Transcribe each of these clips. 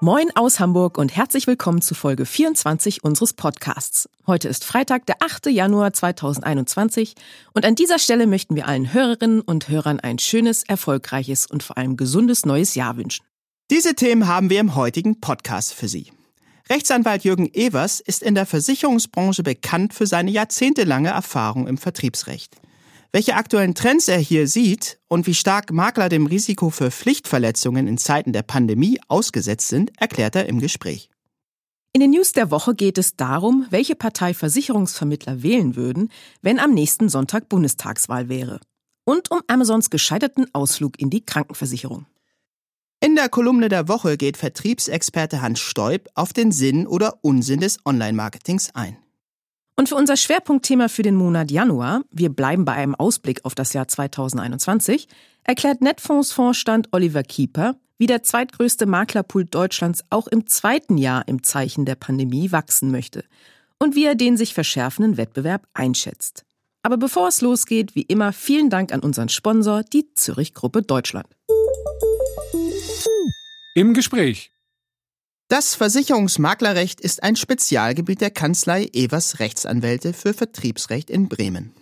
Moin aus Hamburg und herzlich willkommen zu Folge 24 unseres Podcasts. Heute ist Freitag, der 8. Januar 2021 und an dieser Stelle möchten wir allen Hörerinnen und Hörern ein schönes, erfolgreiches und vor allem gesundes neues Jahr wünschen. Diese Themen haben wir im heutigen Podcast für Sie. Rechtsanwalt Jürgen Evers ist in der Versicherungsbranche bekannt für seine jahrzehntelange Erfahrung im Vertriebsrecht. Welche aktuellen Trends er hier sieht und wie stark Makler dem Risiko für Pflichtverletzungen in Zeiten der Pandemie ausgesetzt sind, erklärt er im Gespräch. In den News der Woche geht es darum, welche Partei Versicherungsvermittler wählen würden, wenn am nächsten Sonntag Bundestagswahl wäre. Und um Amazons gescheiterten Ausflug in die Krankenversicherung. In der Kolumne der Woche geht Vertriebsexperte Hans Stoib auf den Sinn oder Unsinn des Online-Marketings ein. Und für unser Schwerpunktthema für den Monat Januar, wir bleiben bei einem Ausblick auf das Jahr 2021, erklärt Netfonds-Vorstand Oliver Kieper, wie der zweitgrößte Maklerpool Deutschlands auch im zweiten Jahr im Zeichen der Pandemie wachsen möchte und wie er den sich verschärfenden Wettbewerb einschätzt. Aber bevor es losgeht, wie immer vielen Dank an unseren Sponsor, die Zürich Gruppe Deutschland. Im Gespräch das Versicherungsmaklerrecht ist ein Spezialgebiet der Kanzlei Evers Rechtsanwälte für Vertriebsrecht in Bremen.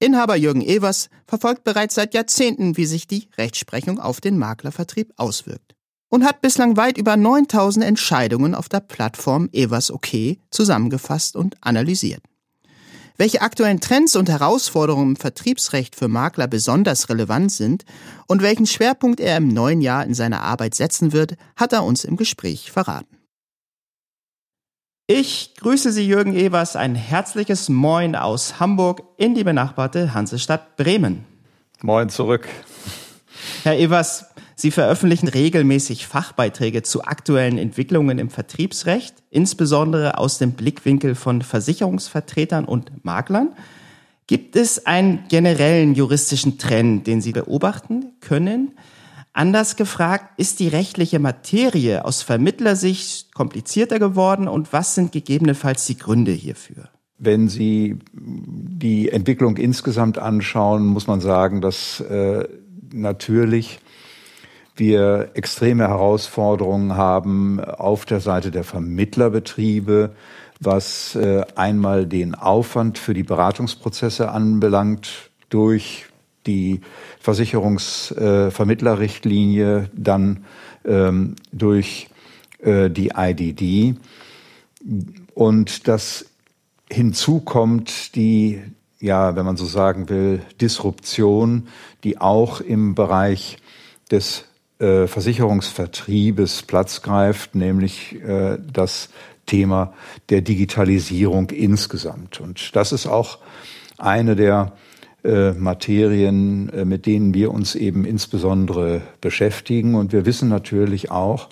Inhaber Jürgen Evers verfolgt bereits seit Jahrzehnten, wie sich die Rechtsprechung auf den Maklervertrieb auswirkt und hat bislang weit über 9000 Entscheidungen auf der Plattform Evers OK zusammengefasst und analysiert. Welche aktuellen Trends und Herausforderungen im Vertriebsrecht für Makler besonders relevant sind und welchen Schwerpunkt er im neuen Jahr in seiner Arbeit setzen wird, hat er uns im Gespräch verraten. Ich grüße Sie, Jürgen Evers, ein herzliches Moin aus Hamburg in die benachbarte Hansestadt Bremen. Moin zurück. Herr Evers, Sie veröffentlichen regelmäßig Fachbeiträge zu aktuellen Entwicklungen im Vertriebsrecht, insbesondere aus dem Blickwinkel von Versicherungsvertretern und Maklern. Gibt es einen generellen juristischen Trend, den Sie beobachten können? Anders gefragt, ist die rechtliche Materie aus Vermittlersicht komplizierter geworden und was sind gegebenenfalls die Gründe hierfür? Wenn Sie die Entwicklung insgesamt anschauen, muss man sagen, dass äh, natürlich wir extreme Herausforderungen haben auf der Seite der Vermittlerbetriebe, was äh, einmal den Aufwand für die Beratungsprozesse anbelangt durch die Versicherungsvermittlerrichtlinie, äh, dann ähm, durch äh, die IDD und das hinzu kommt die, ja, wenn man so sagen will, Disruption, die auch im Bereich des äh, Versicherungsvertriebes Platz greift, nämlich äh, das Thema der Digitalisierung insgesamt. Und das ist auch eine der äh, Materien, äh, mit denen wir uns eben insbesondere beschäftigen. Und wir wissen natürlich auch,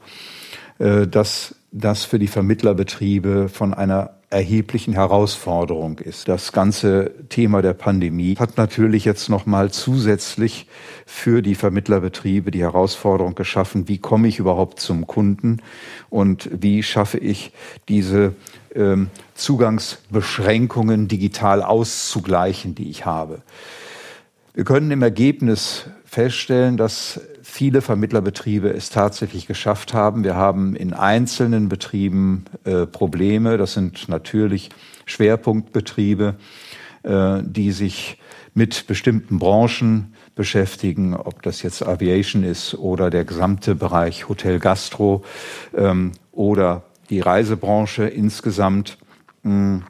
äh, dass das für die Vermittlerbetriebe von einer erheblichen Herausforderung ist. Das ganze Thema der Pandemie hat natürlich jetzt noch mal zusätzlich für die Vermittlerbetriebe die Herausforderung geschaffen, wie komme ich überhaupt zum Kunden und wie schaffe ich diese ähm, Zugangsbeschränkungen digital auszugleichen, die ich habe. Wir können im Ergebnis feststellen, dass viele Vermittlerbetriebe es tatsächlich geschafft haben. Wir haben in einzelnen Betrieben äh, Probleme. Das sind natürlich Schwerpunktbetriebe, äh, die sich mit bestimmten Branchen beschäftigen, ob das jetzt Aviation ist oder der gesamte Bereich Hotel Gastro ähm, oder die Reisebranche insgesamt. Mh, hm.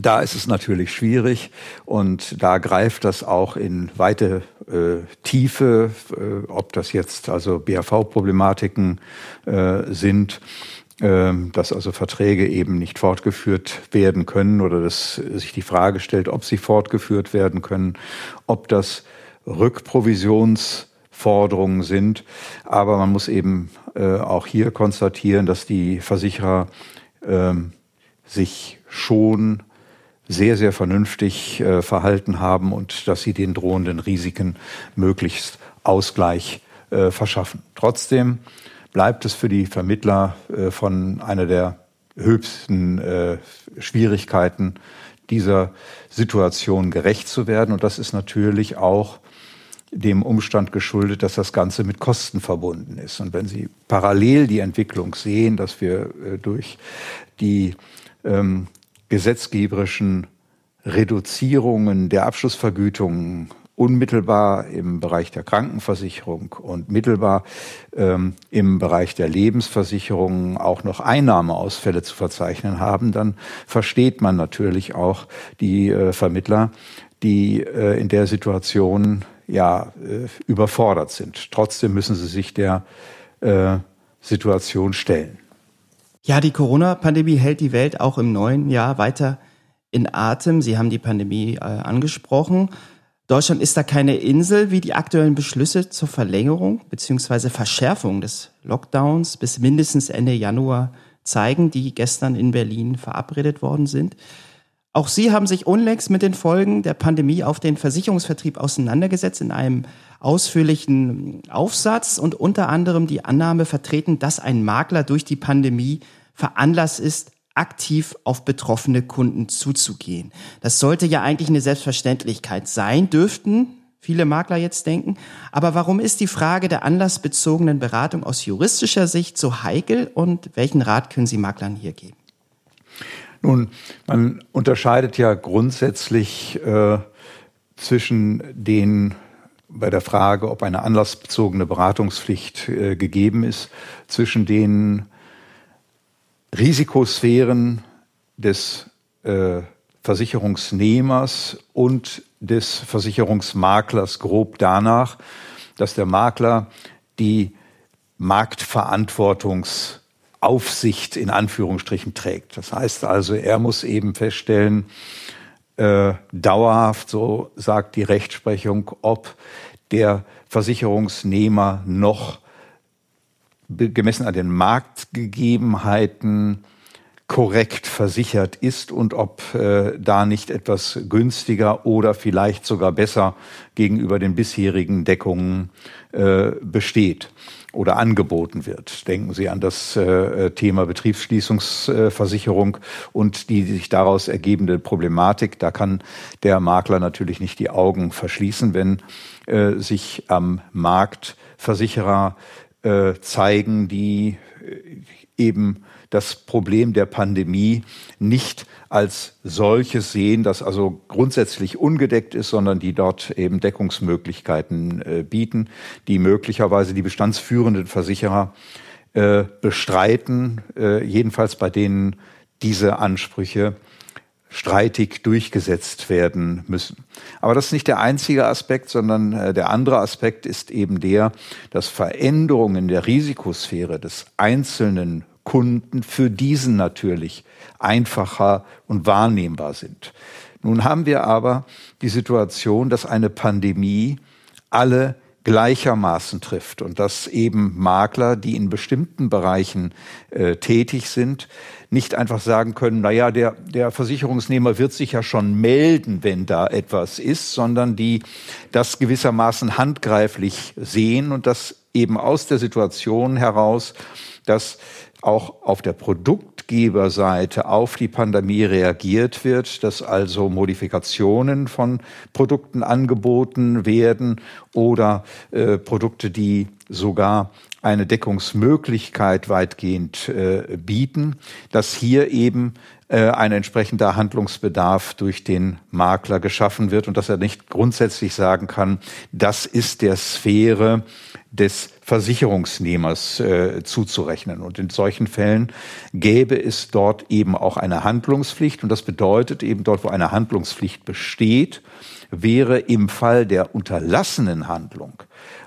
Da ist es natürlich schwierig und da greift das auch in weite Tiefe, äh, ob das jetzt also BAV-Problematiken äh, sind, äh, dass also Verträge eben nicht fortgeführt werden können oder dass sich die Frage stellt, ob sie fortgeführt werden können, ob das Rückprovisionsforderungen sind. Aber man muss eben äh, auch hier konstatieren, dass die Versicherer äh, sich schon sehr, sehr vernünftig äh, verhalten haben und dass sie den drohenden Risiken möglichst Ausgleich äh, verschaffen. Trotzdem bleibt es für die Vermittler äh, von einer der höchsten äh, Schwierigkeiten, dieser Situation gerecht zu werden. Und das ist natürlich auch dem Umstand geschuldet, dass das Ganze mit Kosten verbunden ist. Und wenn Sie parallel die Entwicklung sehen, dass wir äh, durch die ähm, gesetzgeberischen Reduzierungen der Abschlussvergütungen unmittelbar im Bereich der Krankenversicherung und mittelbar ähm, im Bereich der Lebensversicherung auch noch Einnahmeausfälle zu verzeichnen haben, dann versteht man natürlich auch die äh, Vermittler, die äh, in der Situation ja äh, überfordert sind. Trotzdem müssen sie sich der äh, Situation stellen. Ja, die Corona-Pandemie hält die Welt auch im neuen Jahr weiter in Atem. Sie haben die Pandemie äh, angesprochen. Deutschland ist da keine Insel, wie die aktuellen Beschlüsse zur Verlängerung bzw. Verschärfung des Lockdowns bis mindestens Ende Januar zeigen, die gestern in Berlin verabredet worden sind. Auch Sie haben sich unlängst mit den Folgen der Pandemie auf den Versicherungsvertrieb auseinandergesetzt in einem ausführlichen Aufsatz und unter anderem die Annahme vertreten, dass ein Makler durch die Pandemie veranlasst ist, aktiv auf betroffene Kunden zuzugehen. Das sollte ja eigentlich eine Selbstverständlichkeit sein, dürften viele Makler jetzt denken. Aber warum ist die Frage der anlassbezogenen Beratung aus juristischer Sicht so heikel und welchen Rat können Sie Maklern hier geben? Nun, man unterscheidet ja grundsätzlich äh, zwischen den bei der Frage, ob eine anlassbezogene Beratungspflicht äh, gegeben ist, zwischen den Risikosphären des äh, Versicherungsnehmers und des Versicherungsmaklers grob danach, dass der Makler die Marktverantwortungsaufsicht in Anführungsstrichen trägt. Das heißt also, er muss eben feststellen, äh, dauerhaft, so sagt die Rechtsprechung, ob der Versicherungsnehmer noch gemessen an den Marktgegebenheiten korrekt versichert ist und ob äh, da nicht etwas günstiger oder vielleicht sogar besser gegenüber den bisherigen Deckungen äh, besteht oder angeboten wird. Denken Sie an das äh, Thema Betriebsschließungsversicherung und die sich daraus ergebende Problematik. Da kann der Makler natürlich nicht die Augen verschließen, wenn äh, sich am Markt Versicherer äh, zeigen, die äh, eben das Problem der Pandemie nicht als solches sehen, das also grundsätzlich ungedeckt ist, sondern die dort eben Deckungsmöglichkeiten äh, bieten, die möglicherweise die bestandsführenden Versicherer äh, bestreiten, äh, jedenfalls bei denen diese Ansprüche streitig durchgesetzt werden müssen. Aber das ist nicht der einzige Aspekt, sondern äh, der andere Aspekt ist eben der, dass Veränderungen in der Risikosphäre des einzelnen Kunden für diesen natürlich einfacher und wahrnehmbar sind. Nun haben wir aber die Situation, dass eine Pandemie alle gleichermaßen trifft und dass eben Makler, die in bestimmten Bereichen äh, tätig sind, nicht einfach sagen können, na ja, der, der Versicherungsnehmer wird sich ja schon melden, wenn da etwas ist, sondern die das gewissermaßen handgreiflich sehen und das eben aus der Situation heraus, dass auch auf der Produktgeberseite auf die Pandemie reagiert wird, dass also Modifikationen von Produkten angeboten werden oder äh, Produkte, die sogar eine Deckungsmöglichkeit weitgehend äh, bieten, dass hier eben äh, ein entsprechender Handlungsbedarf durch den Makler geschaffen wird und dass er nicht grundsätzlich sagen kann, das ist der Sphäre des Versicherungsnehmers äh, zuzurechnen. Und in solchen Fällen gäbe es dort eben auch eine Handlungspflicht. Und das bedeutet eben dort, wo eine Handlungspflicht besteht, wäre im Fall der unterlassenen Handlung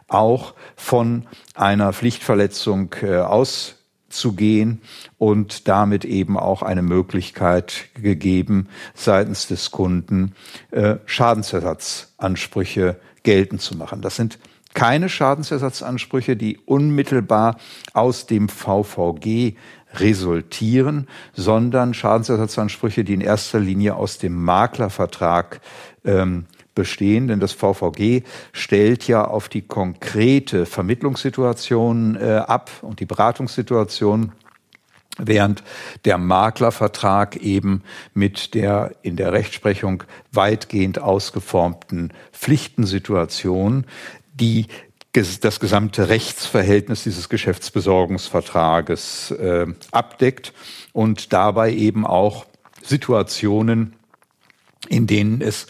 auch von einer Pflichtverletzung äh, auszugehen und damit eben auch eine Möglichkeit gegeben, seitens des Kunden äh, Schadensersatzansprüche geltend zu machen. Das sind keine Schadensersatzansprüche, die unmittelbar aus dem VVG resultieren, sondern Schadensersatzansprüche, die in erster Linie aus dem Maklervertrag ähm, bestehen, denn das VVG stellt ja auf die konkrete Vermittlungssituation äh, ab und die Beratungssituation während der Maklervertrag eben mit der in der Rechtsprechung weitgehend ausgeformten Pflichtensituation, die das gesamte Rechtsverhältnis dieses Geschäftsbesorgungsvertrages äh, abdeckt und dabei eben auch Situationen, in denen es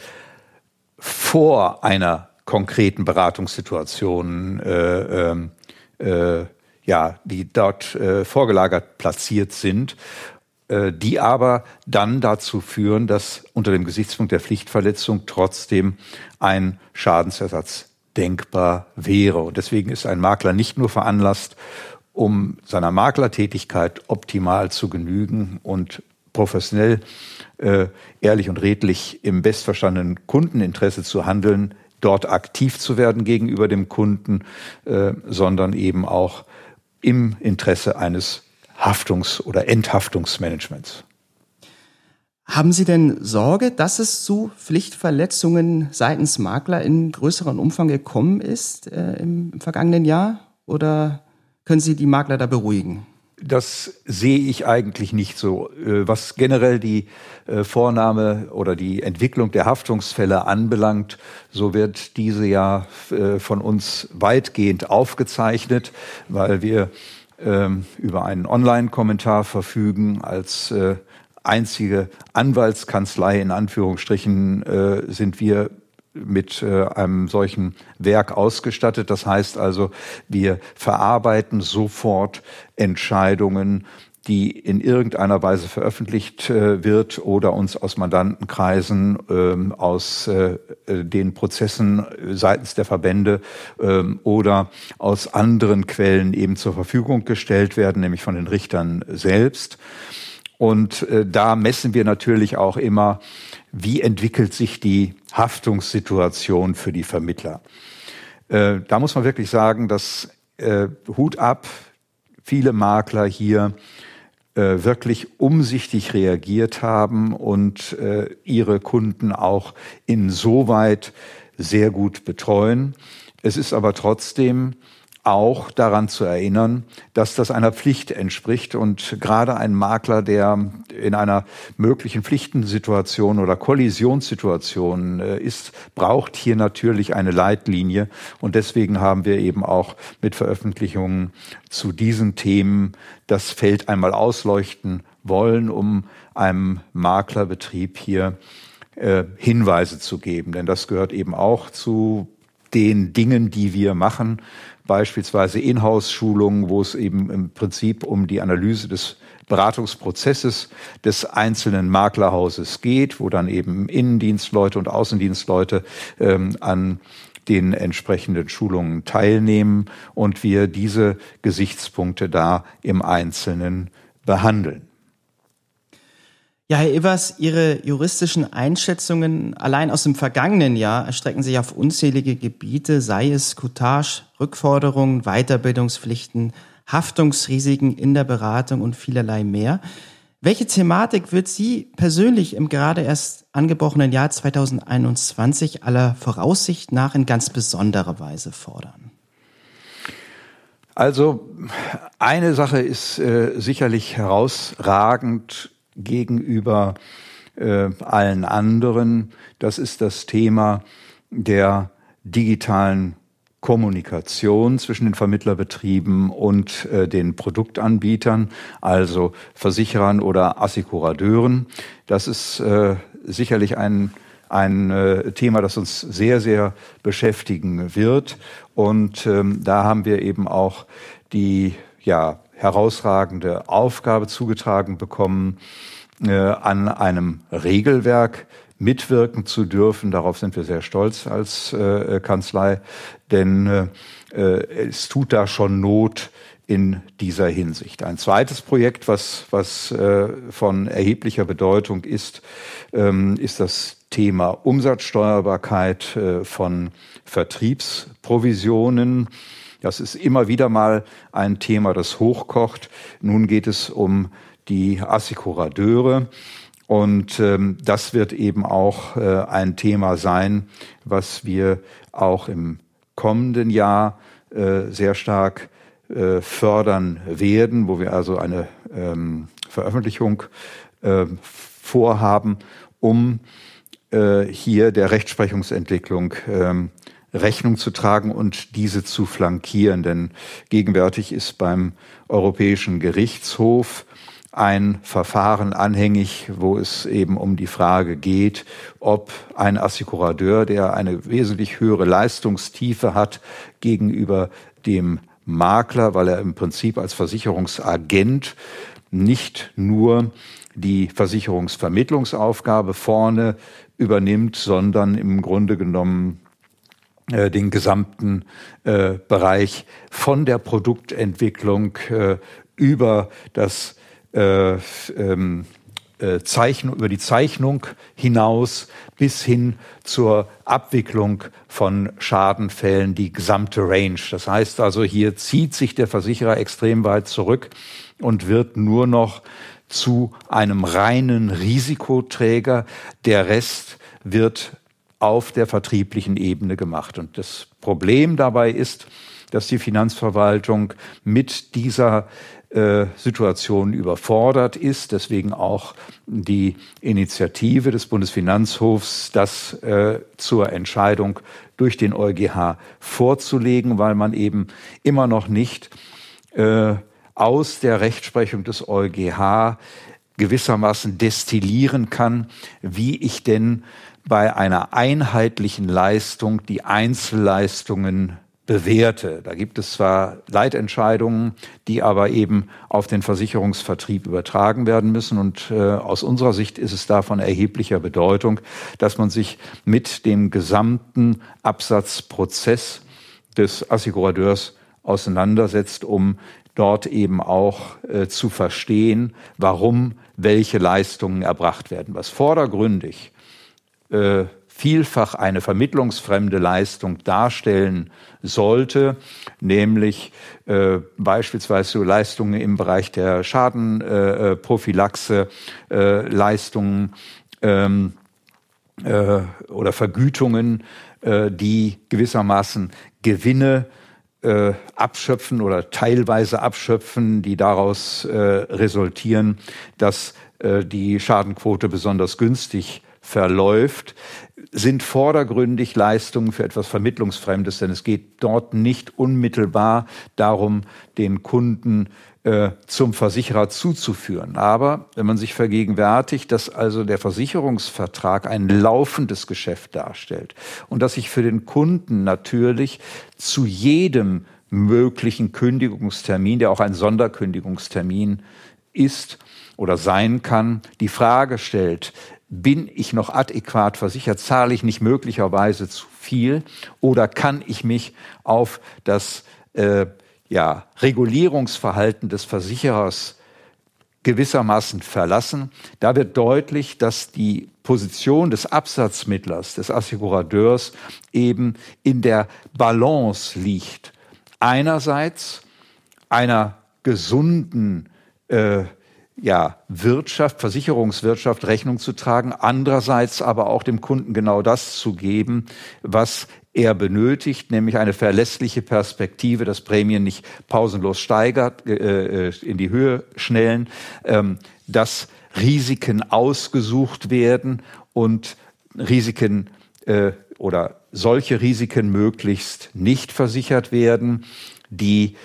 vor einer konkreten Beratungssituation äh, ähm, äh, ja, die dort äh, vorgelagert platziert sind, äh, die aber dann dazu führen, dass unter dem Gesichtspunkt der Pflichtverletzung trotzdem ein Schadensersatz denkbar wäre. Und deswegen ist ein Makler nicht nur veranlasst, um seiner Maklertätigkeit optimal zu genügen und professionell, äh, ehrlich und redlich im bestverstandenen Kundeninteresse zu handeln, dort aktiv zu werden gegenüber dem Kunden, äh, sondern eben auch im Interesse eines Haftungs- oder Enthaftungsmanagements. Haben Sie denn Sorge, dass es zu Pflichtverletzungen seitens Makler in größerem Umfang gekommen ist äh, im, im vergangenen Jahr? Oder können Sie die Makler da beruhigen? Das sehe ich eigentlich nicht so. Äh, was generell die äh, Vornahme oder die Entwicklung der Haftungsfälle anbelangt, so wird diese ja äh, von uns weitgehend aufgezeichnet, weil wir ähm, über einen Online-Kommentar verfügen als einzige Anwaltskanzlei in Anführungsstrichen sind wir mit äh, einem solchen Werk ausgestattet. Das heißt also, wir verarbeiten sofort Entscheidungen, die in irgendeiner Weise veröffentlicht äh, wird oder uns aus Mandantenkreisen ähm, aus äh, den Prozessen seitens der Verbände ähm, oder aus anderen Quellen eben zur Verfügung gestellt werden, nämlich von den Richtern selbst. Und äh, da messen wir natürlich auch immer, wie entwickelt sich die Haftungssituation für die Vermittler. Äh, da muss man wirklich sagen, dass äh, Hut ab, viele Makler hier äh, wirklich umsichtig reagiert haben und äh, ihre Kunden auch insoweit sehr gut betreuen. Es ist aber trotzdem auch daran zu erinnern, dass das einer Pflicht entspricht und gerade ein Makler, der in einer möglichen Pflichtensituation oder Kollisionssituation äh, ist, braucht hier natürlich eine Leitlinie. Und deswegen haben wir eben auch mit Veröffentlichungen zu diesen Themen das Feld einmal ausleuchten wollen, um einem Maklerbetrieb hier äh, Hinweise zu geben, denn das gehört eben auch zu den Dingen, die wir machen, beispielsweise Inhouse-Schulungen, wo es eben im Prinzip um die Analyse des Beratungsprozesses des einzelnen Maklerhauses geht, wo dann eben Innendienstleute und Außendienstleute ähm, an den entsprechenden Schulungen teilnehmen und wir diese Gesichtspunkte da im Einzelnen behandeln. Ja, Herr Evers, Ihre juristischen Einschätzungen allein aus dem vergangenen Jahr erstrecken sich auf unzählige Gebiete, sei es Cottage, Rückforderungen, Weiterbildungspflichten, Haftungsrisiken in der Beratung und vielerlei mehr. Welche Thematik wird Sie persönlich im gerade erst angebrochenen Jahr 2021 aller Voraussicht nach in ganz besonderer Weise fordern? Also eine Sache ist äh, sicherlich herausragend gegenüber äh, allen anderen. Das ist das Thema der digitalen Kommunikation zwischen den Vermittlerbetrieben und äh, den Produktanbietern, also Versicherern oder Assekurateuren. Das ist äh, sicherlich ein ein äh, Thema, das uns sehr, sehr beschäftigen wird. Und ähm, da haben wir eben auch die ja, herausragende Aufgabe zugetragen bekommen, äh, an einem Regelwerk mitwirken zu dürfen. Darauf sind wir sehr stolz als äh, Kanzlei, denn äh, es tut da schon Not in dieser Hinsicht. Ein zweites Projekt, was, was äh, von erheblicher Bedeutung ist, ähm, ist das Thema Umsatzsteuerbarkeit äh, von Vertriebsprovisionen. Das ist immer wieder mal ein Thema, das hochkocht. Nun geht es um die Assekurateure. Und ähm, das wird eben auch äh, ein Thema sein, was wir auch im kommenden Jahr äh, sehr stark äh, fördern werden, wo wir also eine ähm, Veröffentlichung äh, vorhaben, um äh, hier der Rechtsprechungsentwicklung ähm, Rechnung zu tragen und diese zu flankieren. Denn gegenwärtig ist beim Europäischen Gerichtshof ein Verfahren anhängig, wo es eben um die Frage geht, ob ein Assekurateur, der eine wesentlich höhere Leistungstiefe hat gegenüber dem Makler, weil er im Prinzip als Versicherungsagent nicht nur die Versicherungsvermittlungsaufgabe vorne übernimmt, sondern im Grunde genommen den gesamten äh, Bereich von der Produktentwicklung äh, über das äh, ähm, äh, Zeichnung, über die Zeichnung hinaus bis hin zur Abwicklung von Schadenfällen, die gesamte Range. Das heißt also, hier zieht sich der Versicherer extrem weit zurück und wird nur noch zu einem reinen Risikoträger. Der Rest wird auf der vertrieblichen Ebene gemacht. Und das Problem dabei ist, dass die Finanzverwaltung mit dieser äh, Situation überfordert ist. Deswegen auch die Initiative des Bundesfinanzhofs, das äh, zur Entscheidung durch den EuGH vorzulegen, weil man eben immer noch nicht äh, aus der Rechtsprechung des EuGH gewissermaßen destillieren kann, wie ich denn bei einer einheitlichen Leistung die Einzelleistungen bewerte. Da gibt es zwar Leitentscheidungen, die aber eben auf den Versicherungsvertrieb übertragen werden müssen. Und äh, aus unserer Sicht ist es da von erheblicher Bedeutung, dass man sich mit dem gesamten Absatzprozess des Assekurateurs auseinandersetzt, um dort eben auch äh, zu verstehen, warum welche Leistungen erbracht werden. Was vordergründig äh, vielfach eine vermittlungsfremde Leistung darstellen sollte, nämlich äh, beispielsweise Leistungen im Bereich der Schadenprophylaxe, äh, Leistungen ähm, äh, oder Vergütungen, äh, die gewissermaßen Gewinne abschöpfen oder teilweise abschöpfen, die daraus resultieren, dass die Schadenquote besonders günstig verläuft, sind vordergründig Leistungen für etwas Vermittlungsfremdes, denn es geht dort nicht unmittelbar darum, den Kunden äh, zum Versicherer zuzuführen. Aber wenn man sich vergegenwärtigt, dass also der Versicherungsvertrag ein laufendes Geschäft darstellt und dass sich für den Kunden natürlich zu jedem möglichen Kündigungstermin, der auch ein Sonderkündigungstermin ist oder sein kann, die Frage stellt, bin ich noch adäquat versichert? Zahle ich nicht möglicherweise zu viel? Oder kann ich mich auf das äh, ja, Regulierungsverhalten des Versicherers gewissermaßen verlassen? Da wird deutlich, dass die Position des Absatzmittlers, des Assekurateurs eben in der Balance liegt. Einerseits einer gesunden äh, ja, Wirtschaft, Versicherungswirtschaft Rechnung zu tragen, andererseits aber auch dem Kunden genau das zu geben, was er benötigt, nämlich eine verlässliche Perspektive, dass Prämien nicht pausenlos steigert, äh, äh, in die Höhe schnellen, ähm, dass Risiken ausgesucht werden und Risiken äh, oder solche Risiken möglichst nicht versichert werden, die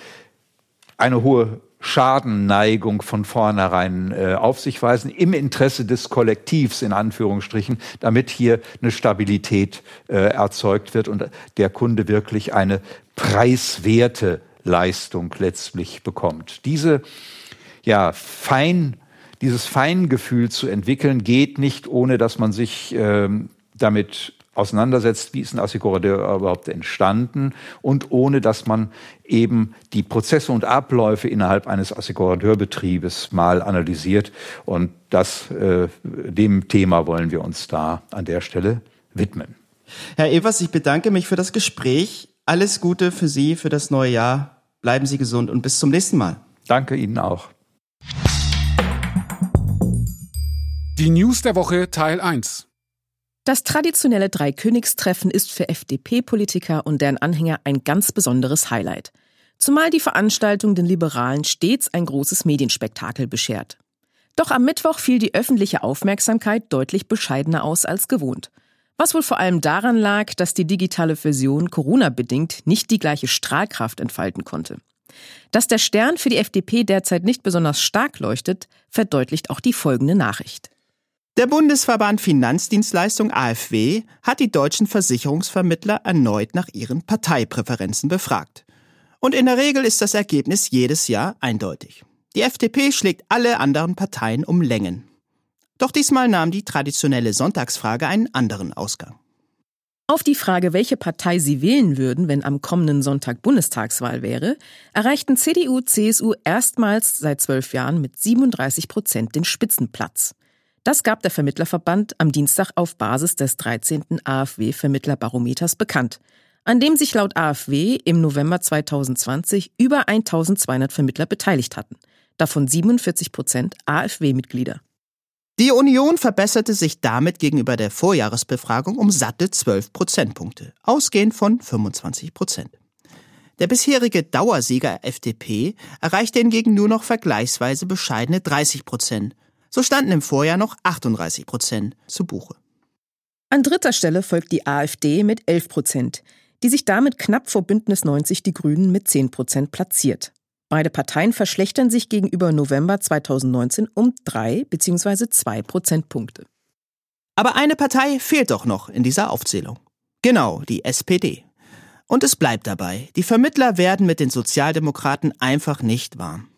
eine hohe Schadenneigung von vornherein äh, auf sich weisen, im Interesse des Kollektivs in Anführungsstrichen, damit hier eine Stabilität äh, erzeugt wird und der Kunde wirklich eine preiswerte Leistung letztlich bekommt. Diese ja fein dieses Feingefühl zu entwickeln geht nicht, ohne dass man sich ähm, damit auseinandersetzt, wie ist ein Assekurateur überhaupt entstanden und ohne dass man eben die Prozesse und Abläufe innerhalb eines Assekurateurbetriebes mal analysiert. Und das, äh, dem Thema wollen wir uns da an der Stelle widmen. Herr Evers, ich bedanke mich für das Gespräch. alles Gute für Sie für das neue Jahr. Bleiben Sie gesund und bis zum nächsten Mal. Danke Ihnen auch. Die News der Woche Teil 1. Das traditionelle Dreikönigstreffen ist für FDP-Politiker und deren Anhänger ein ganz besonderes Highlight. Zumal die Veranstaltung den Liberalen stets ein großes Medienspektakel beschert. Doch am Mittwoch fiel die öffentliche Aufmerksamkeit deutlich bescheidener aus als gewohnt. Was wohl vor allem daran lag, dass die digitale Version Corona-bedingt nicht die gleiche Strahlkraft entfalten konnte. Dass der Stern für die FDP derzeit nicht besonders stark leuchtet, verdeutlicht auch die folgende Nachricht. Der Bundesverband Finanzdienstleistung AfW hat die deutschen Versicherungsvermittler erneut nach ihren Parteipräferenzen befragt. Und in der Regel ist das Ergebnis jedes Jahr eindeutig. Die FDP schlägt alle anderen Parteien um Längen. Doch diesmal nahm die traditionelle Sonntagsfrage einen anderen Ausgang. Auf die Frage, welche Partei sie wählen würden, wenn am kommenden Sonntag Bundestagswahl wäre, erreichten CDU, CSU erstmals seit zwölf Jahren mit 37 Prozent den Spitzenplatz. Das gab der Vermittlerverband am Dienstag auf Basis des 13. AfW-Vermittlerbarometers bekannt, an dem sich laut AfW im November 2020 über 1200 Vermittler beteiligt hatten, davon 47 Prozent AfW-Mitglieder. Die Union verbesserte sich damit gegenüber der Vorjahresbefragung um satte 12 Prozentpunkte, ausgehend von 25 Prozent. Der bisherige Dauersieger FDP erreichte hingegen nur noch vergleichsweise bescheidene 30 Prozent so standen im Vorjahr noch 38 Prozent zu Buche. An dritter Stelle folgt die AfD mit 11 Prozent, die sich damit knapp vor Bündnis 90 Die Grünen mit 10 Prozent platziert. Beide Parteien verschlechtern sich gegenüber November 2019 um drei bzw. zwei Prozentpunkte. Aber eine Partei fehlt doch noch in dieser Aufzählung. Genau, die SPD. Und es bleibt dabei, die Vermittler werden mit den Sozialdemokraten einfach nicht warm.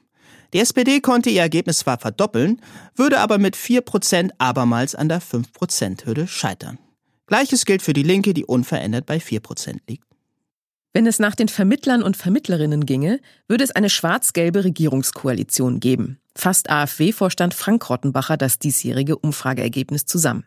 Die SPD konnte ihr Ergebnis zwar verdoppeln, würde aber mit 4% abermals an der 5%-Hürde scheitern. Gleiches gilt für die Linke, die unverändert bei 4% liegt. Wenn es nach den Vermittlern und Vermittlerinnen ginge, würde es eine schwarz-gelbe Regierungskoalition geben. Fasst AfW-Vorstand Frank Rottenbacher das diesjährige Umfrageergebnis zusammen.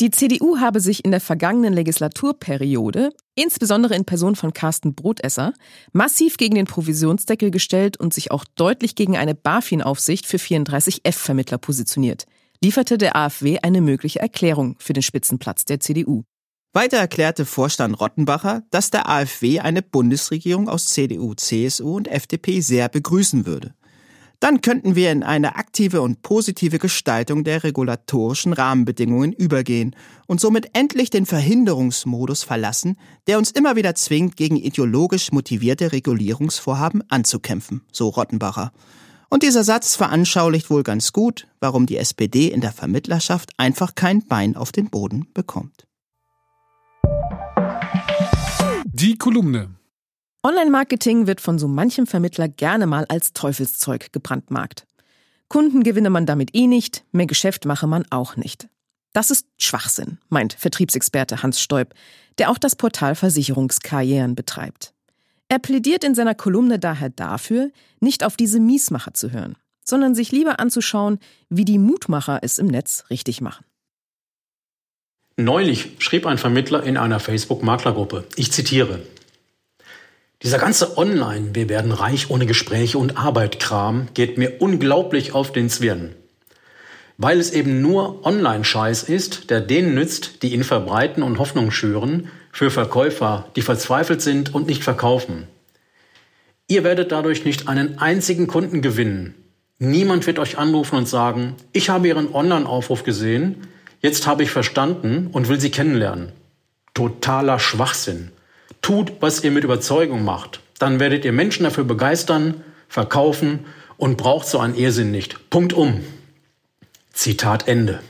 Die CDU habe sich in der vergangenen Legislaturperiode, insbesondere in Person von Carsten Brotesser, massiv gegen den Provisionsdeckel gestellt und sich auch deutlich gegen eine BaFin-Aufsicht für 34F-Vermittler positioniert, lieferte der AfW eine mögliche Erklärung für den Spitzenplatz der CDU. Weiter erklärte Vorstand Rottenbacher, dass der AfW eine Bundesregierung aus CDU, CSU und FDP sehr begrüßen würde. Dann könnten wir in eine aktive und positive Gestaltung der regulatorischen Rahmenbedingungen übergehen und somit endlich den Verhinderungsmodus verlassen, der uns immer wieder zwingt, gegen ideologisch motivierte Regulierungsvorhaben anzukämpfen, so Rottenbacher. Und dieser Satz veranschaulicht wohl ganz gut, warum die SPD in der Vermittlerschaft einfach kein Bein auf den Boden bekommt. Die Kolumne Online-Marketing wird von so manchem Vermittler gerne mal als Teufelszeug gebrandmarkt. Kunden gewinne man damit eh nicht, mehr Geschäft mache man auch nicht. Das ist Schwachsinn, meint Vertriebsexperte Hans Stoib, der auch das Portal Versicherungskarrieren betreibt. Er plädiert in seiner Kolumne daher dafür, nicht auf diese Miesmacher zu hören, sondern sich lieber anzuschauen, wie die Mutmacher es im Netz richtig machen. Neulich schrieb ein Vermittler in einer Facebook-Maklergruppe, ich zitiere, dieser ganze Online, wir werden reich ohne Gespräche und Arbeit Kram, geht mir unglaublich auf den Zwirn. Weil es eben nur Online-Scheiß ist, der denen nützt, die ihn verbreiten und Hoffnung schüren, für Verkäufer, die verzweifelt sind und nicht verkaufen. Ihr werdet dadurch nicht einen einzigen Kunden gewinnen. Niemand wird euch anrufen und sagen, ich habe Ihren Online-Aufruf gesehen, jetzt habe ich verstanden und will Sie kennenlernen. Totaler Schwachsinn. Tut, was ihr mit Überzeugung macht. Dann werdet ihr Menschen dafür begeistern, verkaufen und braucht so einen Irrsinn nicht. Punkt um. Zitat Ende.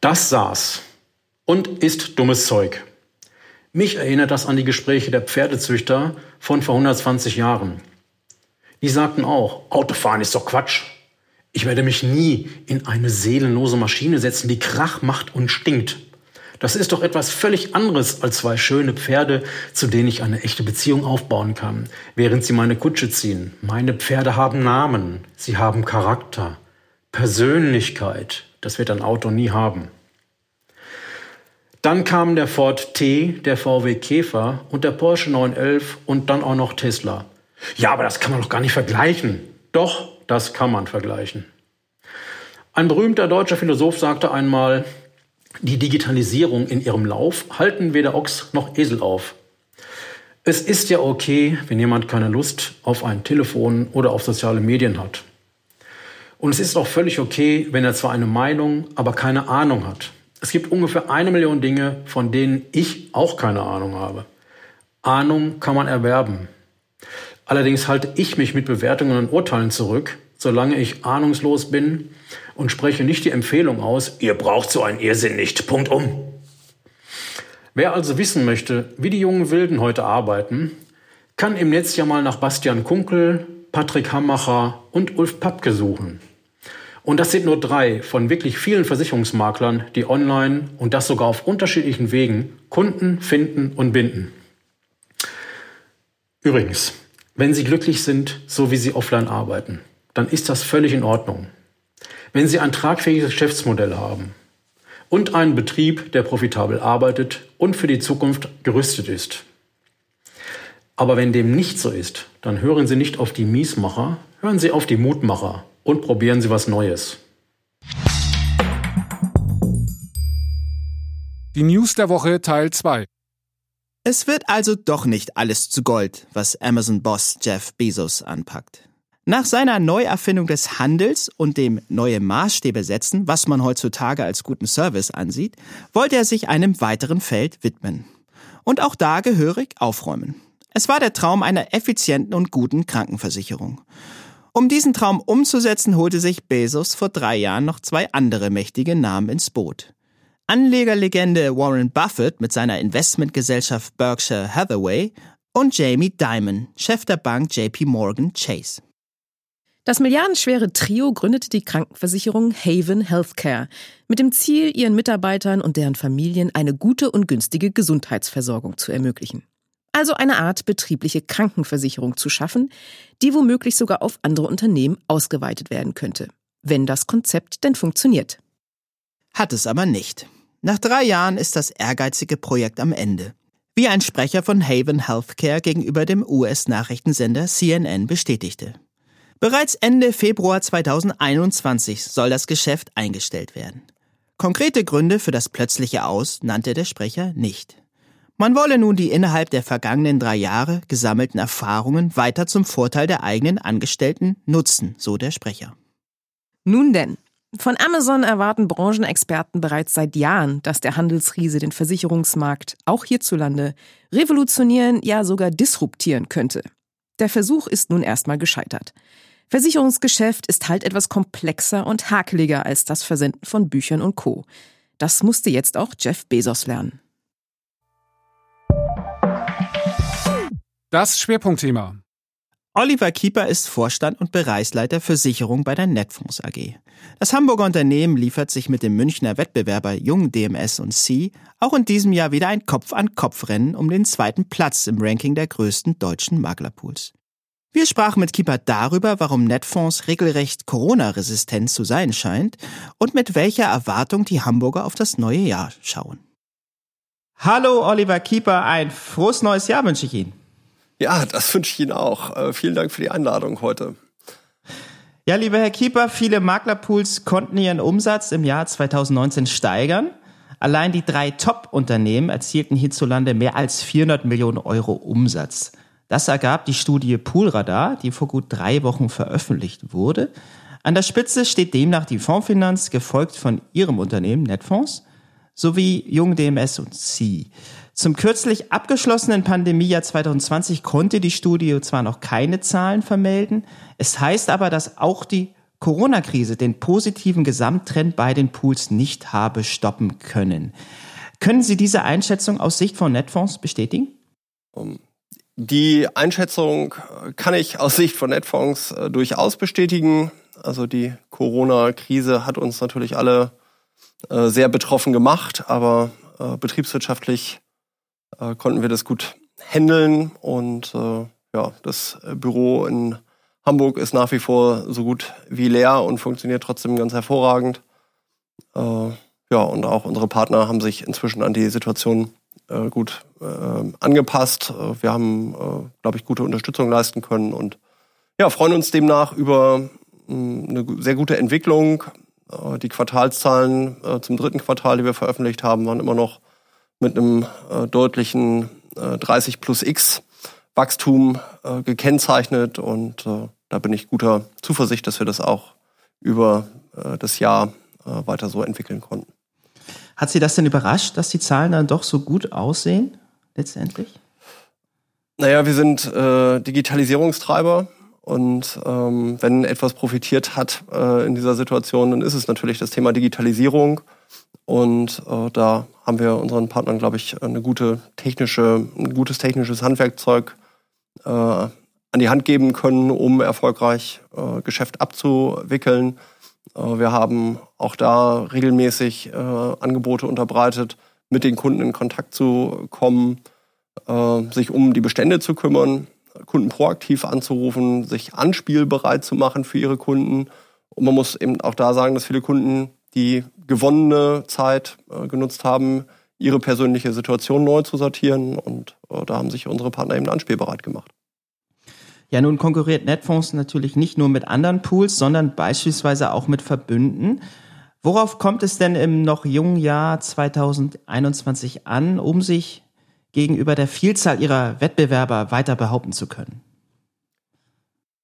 Das saß und ist dummes Zeug. Mich erinnert das an die Gespräche der Pferdezüchter von vor 120 Jahren. Die sagten auch, Autofahren ist doch Quatsch. Ich werde mich nie in eine seelenlose Maschine setzen, die Krach macht und stinkt. Das ist doch etwas völlig anderes als zwei schöne Pferde, zu denen ich eine echte Beziehung aufbauen kann, während sie meine Kutsche ziehen. Meine Pferde haben Namen, sie haben Charakter, Persönlichkeit. Das wird ein Auto nie haben. Dann kamen der Ford T, der VW Käfer und der Porsche 911 und dann auch noch Tesla. Ja, aber das kann man doch gar nicht vergleichen. Doch, das kann man vergleichen. Ein berühmter deutscher Philosoph sagte einmal, die Digitalisierung in ihrem Lauf halten weder Ochs noch Esel auf. Es ist ja okay, wenn jemand keine Lust auf ein Telefon oder auf soziale Medien hat. Und es ist auch völlig okay, wenn er zwar eine Meinung, aber keine Ahnung hat. Es gibt ungefähr eine Million Dinge, von denen ich auch keine Ahnung habe. Ahnung kann man erwerben. Allerdings halte ich mich mit Bewertungen und Urteilen zurück, solange ich ahnungslos bin und spreche nicht die Empfehlung aus, ihr braucht so einen Irrsinn nicht. Punkt um. Wer also wissen möchte, wie die jungen Wilden heute arbeiten, kann im Netz ja mal nach Bastian Kunkel, Patrick Hammacher und Ulf Papke suchen. Und das sind nur drei von wirklich vielen Versicherungsmaklern, die online und das sogar auf unterschiedlichen Wegen Kunden finden und binden. Übrigens, wenn Sie glücklich sind, so wie Sie offline arbeiten, dann ist das völlig in Ordnung. Wenn Sie ein tragfähiges Geschäftsmodell haben, und einen Betrieb, der profitabel arbeitet und für die Zukunft gerüstet ist. Aber wenn dem nicht so ist, dann hören Sie nicht auf die Miesmacher, hören Sie auf die Mutmacher und probieren Sie was Neues. Die News der Woche Teil 2. Es wird also doch nicht alles zu Gold, was Amazon-Boss Jeff Bezos anpackt. Nach seiner Neuerfindung des Handels und dem neue Maßstäbe setzen, was man heutzutage als guten Service ansieht, wollte er sich einem weiteren Feld widmen. Und auch da gehörig aufräumen. Es war der Traum einer effizienten und guten Krankenversicherung. Um diesen Traum umzusetzen, holte sich Bezos vor drei Jahren noch zwei andere mächtige Namen ins Boot. Anlegerlegende Warren Buffett mit seiner Investmentgesellschaft Berkshire Hathaway und Jamie Dimon, Chef der Bank JP Morgan Chase. Das milliardenschwere Trio gründete die Krankenversicherung Haven Healthcare mit dem Ziel, ihren Mitarbeitern und deren Familien eine gute und günstige Gesundheitsversorgung zu ermöglichen. Also eine Art betriebliche Krankenversicherung zu schaffen, die womöglich sogar auf andere Unternehmen ausgeweitet werden könnte, wenn das Konzept denn funktioniert. Hat es aber nicht. Nach drei Jahren ist das ehrgeizige Projekt am Ende. Wie ein Sprecher von Haven Healthcare gegenüber dem US-Nachrichtensender CNN bestätigte. Bereits Ende Februar 2021 soll das Geschäft eingestellt werden. Konkrete Gründe für das plötzliche Aus nannte der Sprecher nicht. Man wolle nun die innerhalb der vergangenen drei Jahre gesammelten Erfahrungen weiter zum Vorteil der eigenen Angestellten nutzen, so der Sprecher. Nun denn, von Amazon erwarten Branchenexperten bereits seit Jahren, dass der Handelsriese den Versicherungsmarkt auch hierzulande revolutionieren, ja sogar disruptieren könnte. Der Versuch ist nun erstmal gescheitert. Versicherungsgeschäft ist halt etwas komplexer und hakeliger als das Versenden von Büchern und Co. Das musste jetzt auch Jeff Bezos lernen. Das Schwerpunktthema. Oliver Kieper ist Vorstand und Bereichsleiter für Sicherung bei der Netfonds AG. Das Hamburger Unternehmen liefert sich mit dem Münchner Wettbewerber Jung DMS und C auch in diesem Jahr wieder ein Kopf-an-Kopf-Rennen um den zweiten Platz im Ranking der größten deutschen Maklerpools. Wir sprachen mit Keeper darüber, warum Netfonds regelrecht Corona-resistent zu sein scheint und mit welcher Erwartung die Hamburger auf das neue Jahr schauen. Hallo Oliver Keeper, ein frohes neues Jahr wünsche ich Ihnen. Ja, das wünsche ich Ihnen auch. Äh, vielen Dank für die Einladung heute. Ja, lieber Herr Keeper, viele Maklerpools konnten ihren Umsatz im Jahr 2019 steigern. Allein die drei Top-Unternehmen erzielten hierzulande mehr als 400 Millionen Euro Umsatz. Das ergab die Studie Poolradar, die vor gut drei Wochen veröffentlicht wurde. An der Spitze steht demnach die Fondsfinanz, gefolgt von ihrem Unternehmen Netfonds sowie Jung DMS und C. Zum kürzlich abgeschlossenen Pandemiejahr 2020 konnte die Studie zwar noch keine Zahlen vermelden, es heißt aber, dass auch die Corona-Krise den positiven Gesamttrend bei den Pools nicht habe stoppen können. Können Sie diese Einschätzung aus Sicht von Netfonds bestätigen? Die Einschätzung kann ich aus Sicht von Netfonds äh, durchaus bestätigen. Also die Corona-Krise hat uns natürlich alle äh, sehr betroffen gemacht, aber äh, betriebswirtschaftlich äh, konnten wir das gut handeln und äh, ja, das Büro in Hamburg ist nach wie vor so gut wie leer und funktioniert trotzdem ganz hervorragend. Äh, ja, und auch unsere Partner haben sich inzwischen an die Situation äh, gut äh, angepasst. Wir haben, äh, glaube ich, gute Unterstützung leisten können und ja, freuen uns demnach über mh, eine sehr gute Entwicklung. Äh, die Quartalszahlen äh, zum dritten Quartal, die wir veröffentlicht haben, waren immer noch mit einem äh, deutlichen 30 plus X Wachstum gekennzeichnet und da bin ich guter Zuversicht, dass wir das auch über das Jahr weiter so entwickeln konnten. Hat Sie das denn überrascht, dass die Zahlen dann doch so gut aussehen letztendlich? Naja, wir sind äh, Digitalisierungstreiber und ähm, wenn etwas profitiert hat äh, in dieser Situation, dann ist es natürlich das Thema Digitalisierung. Und äh, da haben wir unseren Partnern, glaube ich, eine gute technische, ein gutes technisches Handwerkzeug äh, an die Hand geben können, um erfolgreich äh, Geschäft abzuwickeln. Äh, wir haben auch da regelmäßig äh, Angebote unterbreitet, mit den Kunden in Kontakt zu kommen, äh, sich um die Bestände zu kümmern Kunden proaktiv anzurufen, sich anspielbereit zu machen für ihre Kunden. Und man muss eben auch da sagen, dass viele Kunden die gewonnene Zeit äh, genutzt haben, ihre persönliche Situation neu zu sortieren. Und äh, da haben sich unsere Partner eben anspielbereit gemacht. Ja, nun konkurriert Netfonds natürlich nicht nur mit anderen Pools, sondern beispielsweise auch mit Verbünden. Worauf kommt es denn im noch jungen Jahr 2021 an, um sich gegenüber der Vielzahl ihrer Wettbewerber weiter behaupten zu können?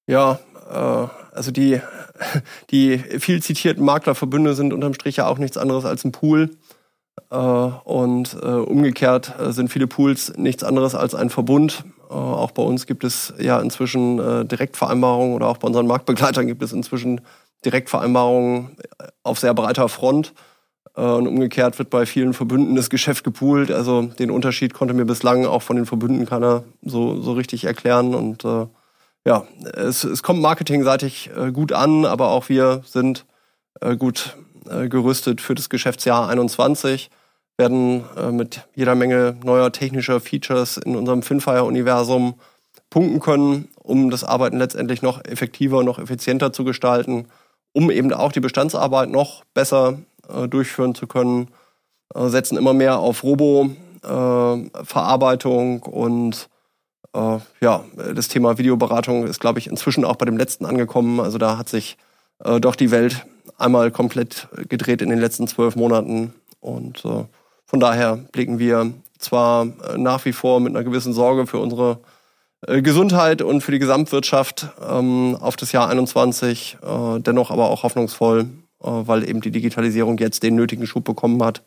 Ja, äh, also die, die viel zitierten Maklerverbünde sind unterm Strich ja auch nichts anderes als ein Pool. Äh, und äh, umgekehrt sind viele Pools nichts anderes als ein Verbund. Äh, auch bei uns gibt es ja inzwischen äh, Direktvereinbarungen oder auch bei unseren Marktbegleitern gibt es inzwischen Direktvereinbarungen auf sehr breiter Front. Äh, und umgekehrt wird bei vielen Verbünden das Geschäft gepoolt. Also den Unterschied konnte mir bislang auch von den Verbünden keiner so, so richtig erklären. Und äh, ja, es, es kommt marketingseitig äh, gut an, aber auch wir sind äh, gut äh, gerüstet für das Geschäftsjahr 21, werden äh, mit jeder Menge neuer technischer Features in unserem Finfire-Universum punkten können, um das Arbeiten letztendlich noch effektiver, noch effizienter zu gestalten, um eben auch die Bestandsarbeit noch besser äh, durchführen zu können, äh, setzen immer mehr auf Robo-Verarbeitung äh, und äh, ja, das Thema Videoberatung ist, glaube ich, inzwischen auch bei dem letzten angekommen. Also da hat sich äh, doch die Welt einmal komplett gedreht in den letzten zwölf Monaten und äh, von daher blicken wir zwar nach wie vor mit einer gewissen Sorge für unsere Gesundheit und für die Gesamtwirtschaft ähm, auf das Jahr 21, äh, dennoch aber auch hoffnungsvoll, äh, weil eben die Digitalisierung jetzt den nötigen Schub bekommen hat,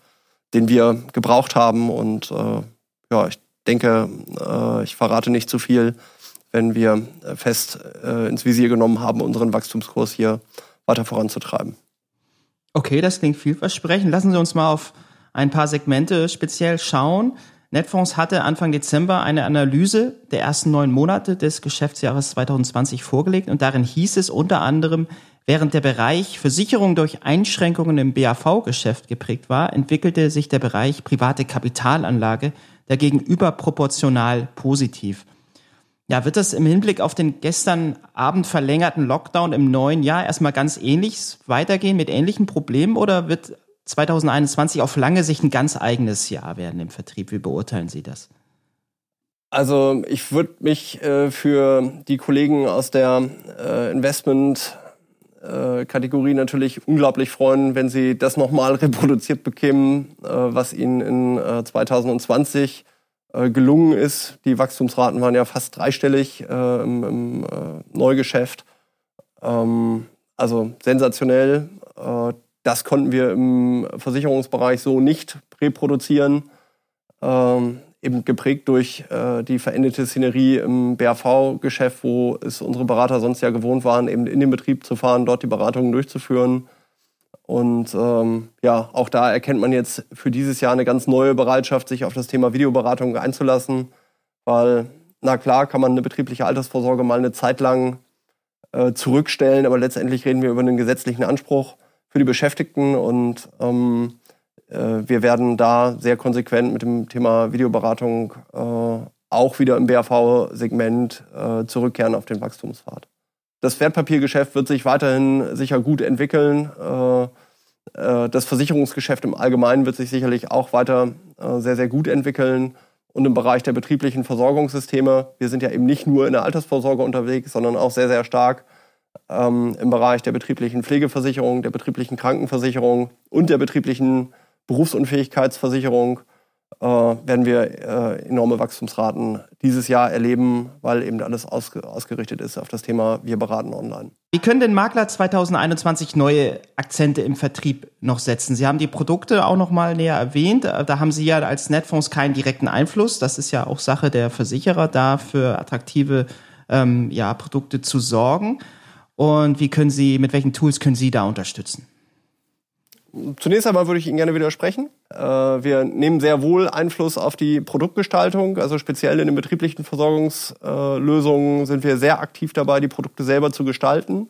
den wir gebraucht haben. Und äh, ja, ich denke, äh, ich verrate nicht zu viel, wenn wir fest äh, ins Visier genommen haben, unseren Wachstumskurs hier weiter voranzutreiben. Okay, das klingt vielversprechend. Lassen Sie uns mal auf ein paar Segmente speziell schauen. Netfonds hatte Anfang Dezember eine Analyse der ersten neun Monate des Geschäftsjahres 2020 vorgelegt und darin hieß es unter anderem, Während der Bereich Versicherung durch Einschränkungen im BAV-Geschäft geprägt war, entwickelte sich der Bereich private Kapitalanlage dagegen überproportional positiv. Ja, wird das im Hinblick auf den gestern Abend verlängerten Lockdown im neuen Jahr erstmal ganz ähnlich weitergehen mit ähnlichen Problemen oder wird 2021 auf lange Sicht ein ganz eigenes Jahr werden im Vertrieb? Wie beurteilen Sie das? Also ich würde mich äh, für die Kollegen aus der äh, Investment äh, Kategorie natürlich unglaublich freuen, wenn sie das nochmal reproduziert bekämen, äh, was ihnen in äh, 2020 äh, gelungen ist. Die Wachstumsraten waren ja fast dreistellig äh, im, im äh, Neugeschäft. Ähm, also sensationell. Das konnten wir im Versicherungsbereich so nicht reproduzieren. Ähm, eben geprägt durch äh, die veränderte Szenerie im BAV-Geschäft, wo es unsere Berater sonst ja gewohnt waren, eben in den Betrieb zu fahren, dort die Beratungen durchzuführen. Und ähm, ja, auch da erkennt man jetzt für dieses Jahr eine ganz neue Bereitschaft, sich auf das Thema Videoberatung einzulassen, weil, na klar, kann man eine betriebliche Altersvorsorge mal eine Zeit lang äh, zurückstellen, aber letztendlich reden wir über einen gesetzlichen Anspruch für die Beschäftigten und ähm, äh, wir werden da sehr konsequent mit dem Thema Videoberatung äh, auch wieder im BAV-Segment äh, zurückkehren auf den Wachstumspfad. Das Wertpapiergeschäft wird sich weiterhin sicher gut entwickeln. äh, das Versicherungsgeschäft im Allgemeinen wird sich sicherlich auch weiter äh, sehr, sehr gut entwickeln. Und im Bereich der betrieblichen Versorgungssysteme, wir sind ja eben nicht nur in der Altersvorsorge unterwegs, sondern auch sehr, sehr stark ähm, im Bereich der betrieblichen Pflegeversicherung, der betrieblichen Krankenversicherung und der betrieblichen Berufsunfähigkeitsversicherung äh, werden wir äh, enorme Wachstumsraten dieses Jahr erleben, weil eben alles ausge ausgerichtet ist auf das Thema Wir beraten online. Wie können denn Makler 2021 neue Akzente im Vertrieb noch setzen? Sie haben die Produkte auch noch mal näher erwähnt. Da haben Sie ja als Netfonds keinen direkten Einfluss. Das ist ja auch Sache der Versicherer, da für attraktive ähm, ja, Produkte zu sorgen. Und wie können Sie, mit welchen Tools können Sie da unterstützen? Zunächst einmal würde ich Ihnen gerne widersprechen. Äh, wir nehmen sehr wohl Einfluss auf die Produktgestaltung. Also speziell in den betrieblichen Versorgungslösungen sind wir sehr aktiv dabei, die Produkte selber zu gestalten,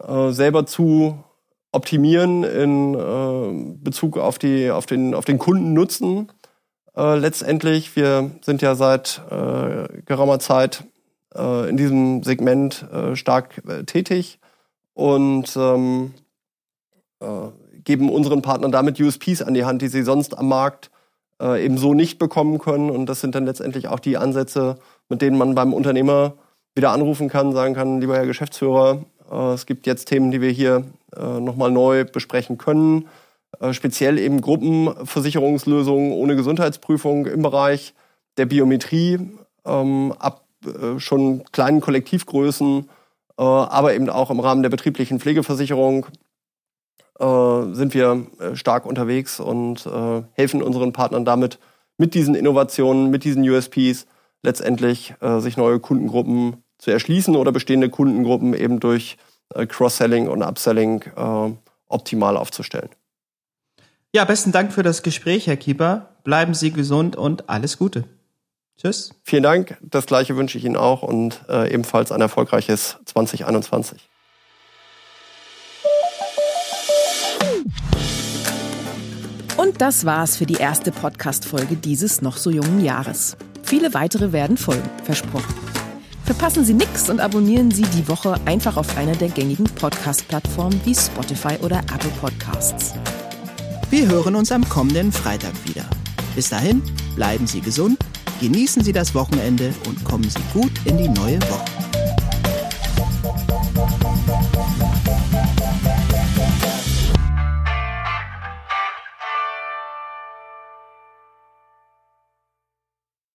äh, selber zu optimieren in äh, Bezug auf, die, auf, den, auf den Kundennutzen. Letztendlich, wir sind ja seit geraumer Zeit in diesem Segment stark tätig und ähm, geben unseren Partnern damit USPs an die Hand, die sie sonst am Markt äh, eben so nicht bekommen können. Und das sind dann letztendlich auch die Ansätze, mit denen man beim Unternehmer wieder anrufen kann, sagen kann, lieber Herr Geschäftsführer, äh, es gibt jetzt Themen, die wir hier äh, nochmal neu besprechen können. Äh, speziell eben Gruppenversicherungslösungen ohne Gesundheitsprüfung im Bereich der Biometrie, ähm, ab äh, schon kleinen Kollektivgrößen, äh, aber eben auch im Rahmen der betrieblichen Pflegeversicherung äh, sind wir äh, stark unterwegs und äh, helfen unseren Partnern damit, mit diesen Innovationen, mit diesen USPs letztendlich äh, sich neue Kundengruppen zu erschließen oder bestehende Kundengruppen eben durch äh, Cross-Selling und Upselling äh, optimal aufzustellen. Ja, besten Dank für das Gespräch, Herr Kieper. Bleiben Sie gesund und alles Gute. Tschüss. Vielen Dank. Das gleiche wünsche ich Ihnen auch und äh, ebenfalls ein erfolgreiches 2021. Und das war's für die erste Podcast-Folge dieses noch so jungen Jahres. Viele weitere werden folgen, versprochen. Verpassen Sie nichts und abonnieren Sie die Woche einfach auf einer der gängigen Podcast-Plattformen wie Spotify oder Apple Podcasts. Wir hören uns am kommenden Freitag wieder. Bis dahin, bleiben Sie gesund, genießen Sie das Wochenende und kommen Sie gut in die neue Woche.